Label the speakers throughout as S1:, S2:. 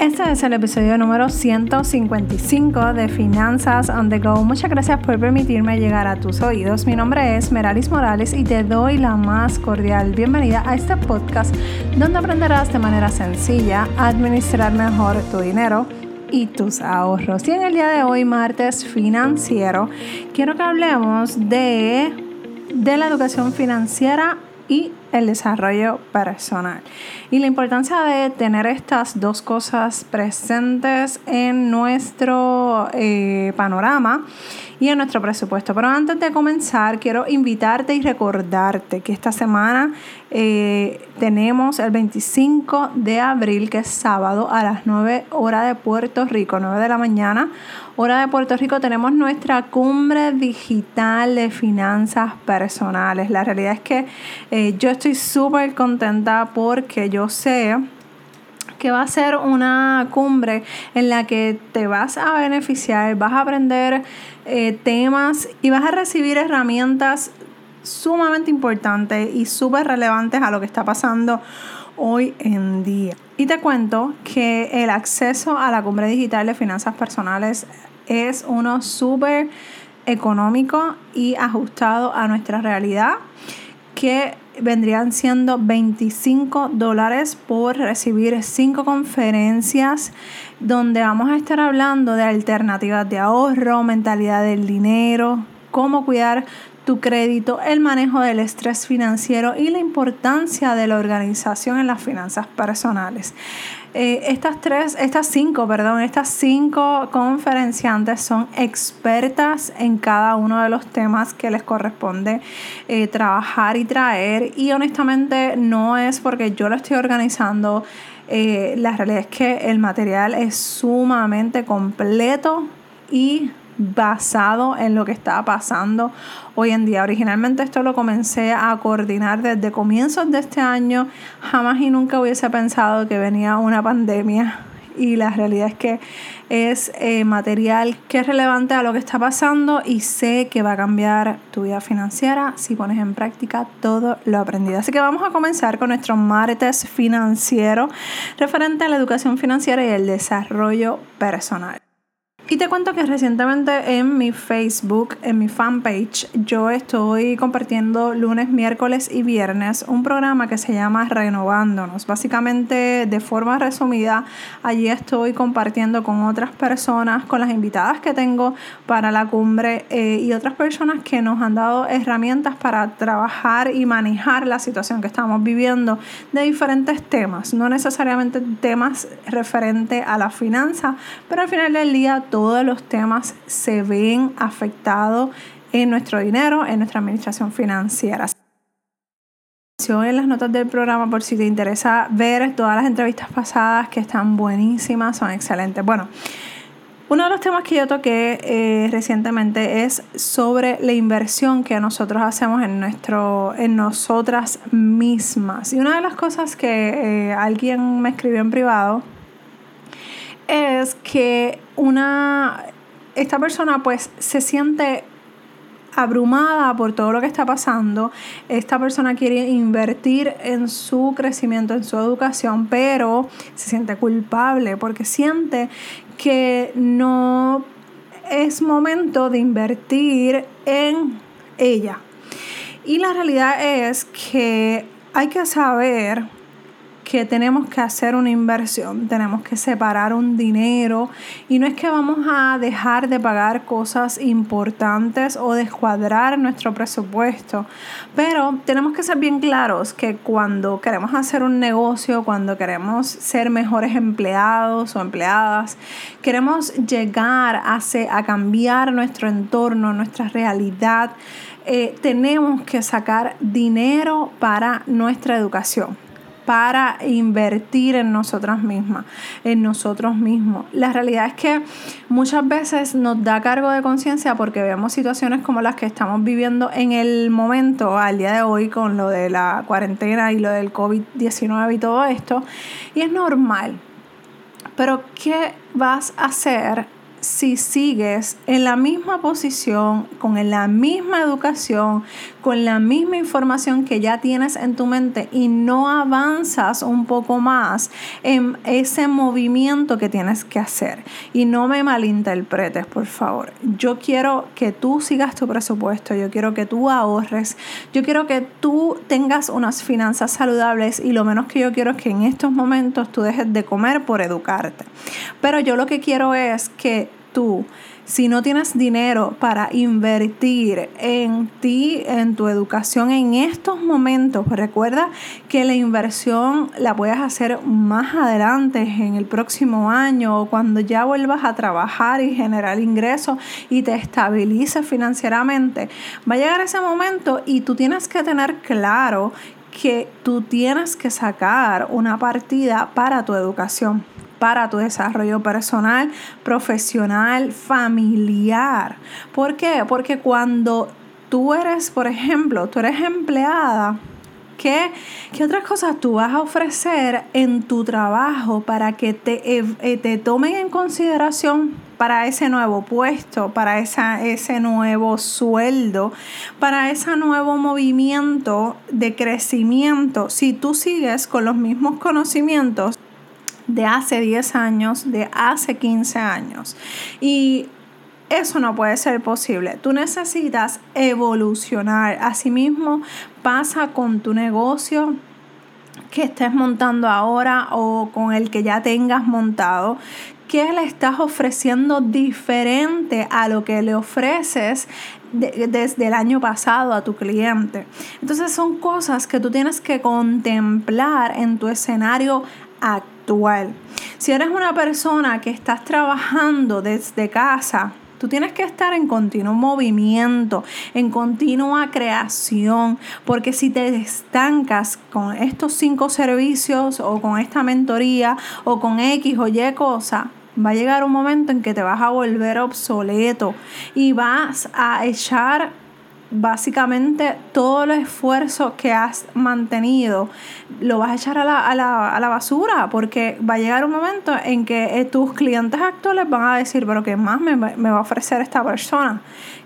S1: Este es el episodio número 155 de Finanzas on the Go. Muchas gracias por permitirme llegar a tus oídos. Mi nombre es Meralis Morales y te doy la más cordial bienvenida a este podcast donde aprenderás de manera sencilla a administrar mejor tu dinero y tus ahorros. Y en el día de hoy, martes financiero, quiero que hablemos de, de la educación financiera y el desarrollo personal. Y la importancia de tener estas dos cosas presentes en nuestro eh, panorama y en nuestro presupuesto. Pero antes de comenzar, quiero invitarte y recordarte que esta semana eh, tenemos el 25 de abril, que es sábado, a las 9 horas de Puerto Rico, 9 de la mañana, hora de Puerto Rico, tenemos nuestra cumbre digital de finanzas personales. La realidad es que eh, yo estoy súper contenta porque yo sé que va a ser una cumbre en la que te vas a beneficiar, vas a aprender eh, temas y vas a recibir herramientas sumamente importantes y súper relevantes a lo que está pasando hoy en día. Y te cuento que el acceso a la cumbre digital de finanzas personales es uno súper económico y ajustado a nuestra realidad que vendrían siendo 25 dólares por recibir cinco conferencias donde vamos a estar hablando de alternativas de ahorro, mentalidad del dinero, cómo cuidar tu crédito, el manejo del estrés financiero y la importancia de la organización en las finanzas personales. Eh, estas tres, estas cinco, perdón, estas cinco conferenciantes son expertas en cada uno de los temas que les corresponde eh, trabajar y traer. Y honestamente no es porque yo lo estoy organizando. Eh, la realidad es que el material es sumamente completo y basado en lo que estaba pasando hoy en día. Originalmente esto lo comencé a coordinar desde comienzos de este año. Jamás y nunca hubiese pensado que venía una pandemia y la realidad es que es eh, material que es relevante a lo que está pasando y sé que va a cambiar tu vida financiera si pones en práctica todo lo aprendido. Así que vamos a comenzar con nuestro martes financiero referente a la educación financiera y el desarrollo personal. Y te cuento que recientemente en mi Facebook, en mi fanpage, yo estoy compartiendo lunes, miércoles y viernes un programa que se llama Renovándonos. Básicamente, de forma resumida, allí estoy compartiendo con otras personas, con las invitadas que tengo para la cumbre eh, y otras personas que nos han dado herramientas para trabajar y manejar la situación que estamos viviendo de diferentes temas, no necesariamente temas referentes a la finanza, pero al final del día todos los temas se ven afectados en nuestro dinero, en nuestra administración financiera en las notas del programa por si te interesa ver todas las entrevistas pasadas que están buenísimas, son excelentes. Bueno, uno de los temas que yo toqué eh, recientemente es sobre la inversión que nosotros hacemos en, nuestro, en nosotras mismas. Y una de las cosas que eh, alguien me escribió en privado es que una, esta persona pues se siente abrumada por todo lo que está pasando. Esta persona quiere invertir en su crecimiento, en su educación, pero se siente culpable porque siente que no es momento de invertir en ella. Y la realidad es que hay que saber que tenemos que hacer una inversión, tenemos que separar un dinero y no es que vamos a dejar de pagar cosas importantes o descuadrar nuestro presupuesto, pero tenemos que ser bien claros que cuando queremos hacer un negocio, cuando queremos ser mejores empleados o empleadas, queremos llegar a, a cambiar nuestro entorno, nuestra realidad, eh, tenemos que sacar dinero para nuestra educación para invertir en nosotras mismas, en nosotros mismos. La realidad es que muchas veces nos da cargo de conciencia porque vemos situaciones como las que estamos viviendo en el momento, al día de hoy, con lo de la cuarentena y lo del COVID-19 y todo esto, y es normal. Pero ¿qué vas a hacer si sigues en la misma posición, con la misma educación, con la misma información que ya tienes en tu mente y no avanzas un poco más en ese movimiento que tienes que hacer. Y no me malinterpretes, por favor. Yo quiero que tú sigas tu presupuesto, yo quiero que tú ahorres, yo quiero que tú tengas unas finanzas saludables y lo menos que yo quiero es que en estos momentos tú dejes de comer por educarte. Pero yo lo que quiero es que tú, si no tienes dinero para invertir en ti, en tu educación en estos momentos, recuerda que la inversión la puedes hacer más adelante, en el próximo año o cuando ya vuelvas a trabajar y generar ingresos y te estabilices financieramente. Va a llegar ese momento y tú tienes que tener claro que tú tienes que sacar una partida para tu educación para tu desarrollo personal, profesional, familiar. ¿Por qué? Porque cuando tú eres, por ejemplo, tú eres empleada, ¿Qué, ¿Qué, otras cosas tú vas a ofrecer en tu trabajo para que te, eh, te tomen en consideración para ese nuevo puesto, para esa, ese nuevo sueldo, para ese nuevo movimiento de crecimiento? Si tú sigues con los mismos conocimientos, de hace 10 años, de hace 15 años. Y eso no puede ser posible. Tú necesitas evolucionar. Asimismo, pasa con tu negocio que estés montando ahora o con el que ya tengas montado. ¿Qué le estás ofreciendo diferente a lo que le ofreces desde el año pasado a tu cliente? Entonces son cosas que tú tienes que contemplar en tu escenario actual. Si eres una persona que estás trabajando desde casa, Tú tienes que estar en continuo movimiento, en continua creación, porque si te estancas con estos cinco servicios o con esta mentoría o con X o Y cosa, va a llegar un momento en que te vas a volver obsoleto y vas a echar básicamente todo el esfuerzo que has mantenido lo vas a echar a la, a la, a la basura porque va a llegar un momento en que eh, tus clientes actuales van a decir, pero ¿qué más me, me va a ofrecer esta persona?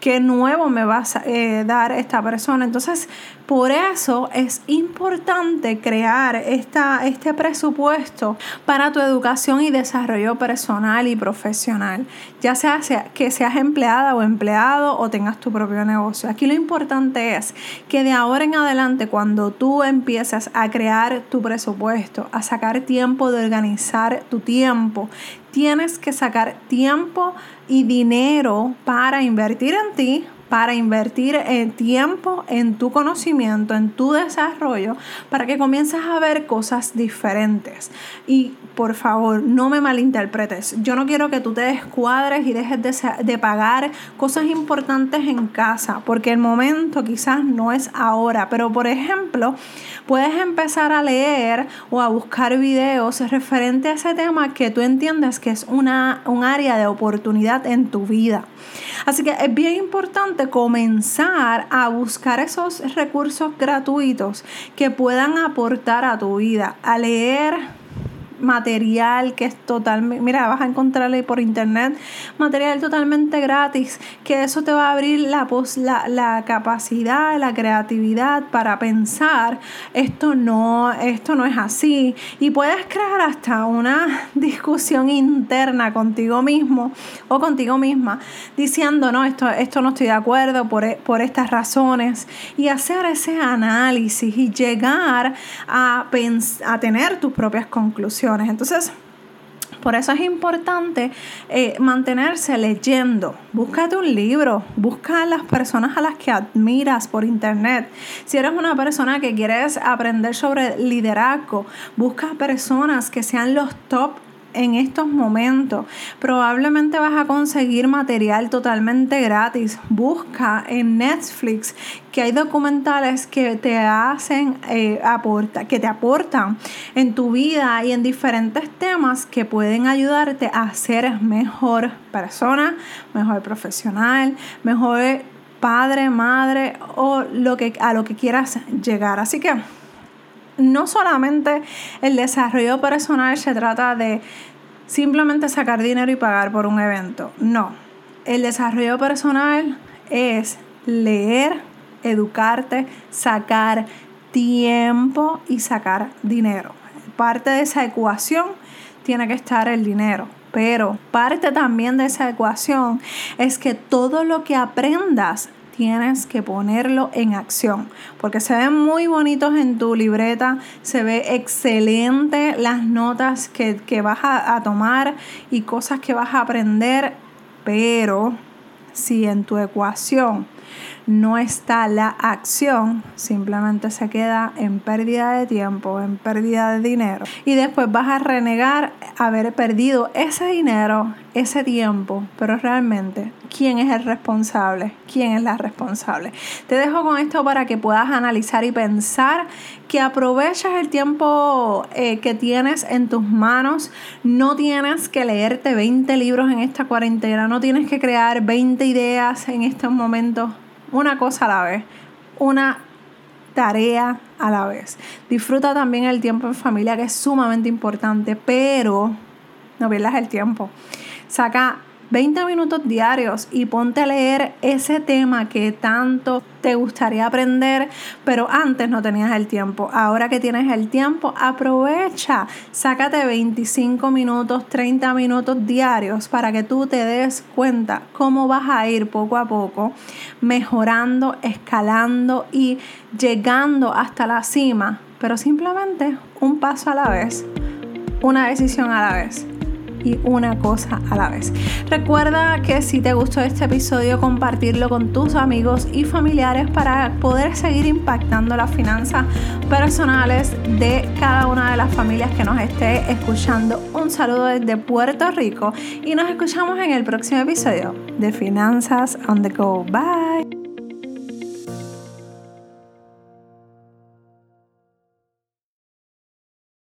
S1: Qué nuevo me va a eh, dar esta persona. Entonces, por eso es importante crear esta, este presupuesto para tu educación y desarrollo personal y profesional, ya sea, que seas empleada o empleado o tengas tu propio negocio. Aquí lo importante es que de ahora en adelante, cuando tú empiezas a crear tu presupuesto, a sacar tiempo de organizar tu tiempo, tienes que sacar tiempo y dinero para invertir en ti, para invertir en tiempo, en tu conocimiento, en tu desarrollo, para que comiences a ver cosas diferentes. Y por favor, no me malinterpretes. Yo no quiero que tú te descuadres y dejes de, de, pagar cosas importantes en casa, porque el momento quizás no es ahora. Pero, por ejemplo, puedes empezar a leer o a buscar videos referente a ese tema que tú entiendes que es una, un área de oportunidad en tu vida. Así que es bien importante comenzar a buscar esos recursos gratuitos que puedan aportar a tu vida, a leer material que es totalmente, mira, vas a encontrarle por internet material totalmente gratis, que eso te va a abrir la, la, la capacidad, la creatividad para pensar, esto no, esto no es así, y puedes crear hasta una discusión interna contigo mismo o contigo misma, diciendo, no, esto, esto no estoy de acuerdo por, por estas razones, y hacer ese análisis y llegar a, a tener tus propias conclusiones. Entonces, por eso es importante eh, mantenerse leyendo. Búscate un libro, busca a las personas a las que admiras por internet. Si eres una persona que quieres aprender sobre liderazgo, busca personas que sean los top en estos momentos. Probablemente vas a conseguir material totalmente gratis. Busca en Netflix que hay documentales que te hacen eh, aporta, que te aportan en tu vida y en diferentes temas que pueden ayudarte a ser mejor persona, mejor profesional, mejor padre, madre o lo que a lo que quieras llegar. Así que no solamente el desarrollo personal se trata de simplemente sacar dinero y pagar por un evento. No, el desarrollo personal es leer, educarte, sacar tiempo y sacar dinero. Parte de esa ecuación tiene que estar el dinero. Pero parte también de esa ecuación es que todo lo que aprendas tienes que ponerlo en acción, porque se ven muy bonitos en tu libreta, se ve excelente las notas que, que vas a, a tomar y cosas que vas a aprender, pero si en tu ecuación no está la acción, simplemente se queda en pérdida de tiempo, en pérdida de dinero. Y después vas a renegar haber perdido ese dinero, ese tiempo, pero realmente, ¿quién es el responsable? ¿Quién es la responsable? Te dejo con esto para que puedas analizar y pensar que aproveches el tiempo eh, que tienes en tus manos. No tienes que leerte 20 libros en esta cuarentena, no tienes que crear 20 ideas en estos momentos una cosa a la vez, una tarea a la vez. Disfruta también el tiempo en familia, que es sumamente importante, pero no pierdas el tiempo. Saca 20 minutos diarios y ponte a leer ese tema que tanto te gustaría aprender, pero antes no tenías el tiempo. Ahora que tienes el tiempo, aprovecha, sácate 25 minutos, 30 minutos diarios para que tú te des cuenta cómo vas a ir poco a poco mejorando, escalando y llegando hasta la cima, pero simplemente un paso a la vez, una decisión a la vez y una cosa a la vez. Recuerda que si te gustó este episodio, compartirlo con tus amigos y familiares para poder seguir impactando las finanzas personales de cada una de las familias que nos esté escuchando. Un saludo desde Puerto Rico y nos escuchamos en el próximo episodio de Finanzas on the Go. Bye.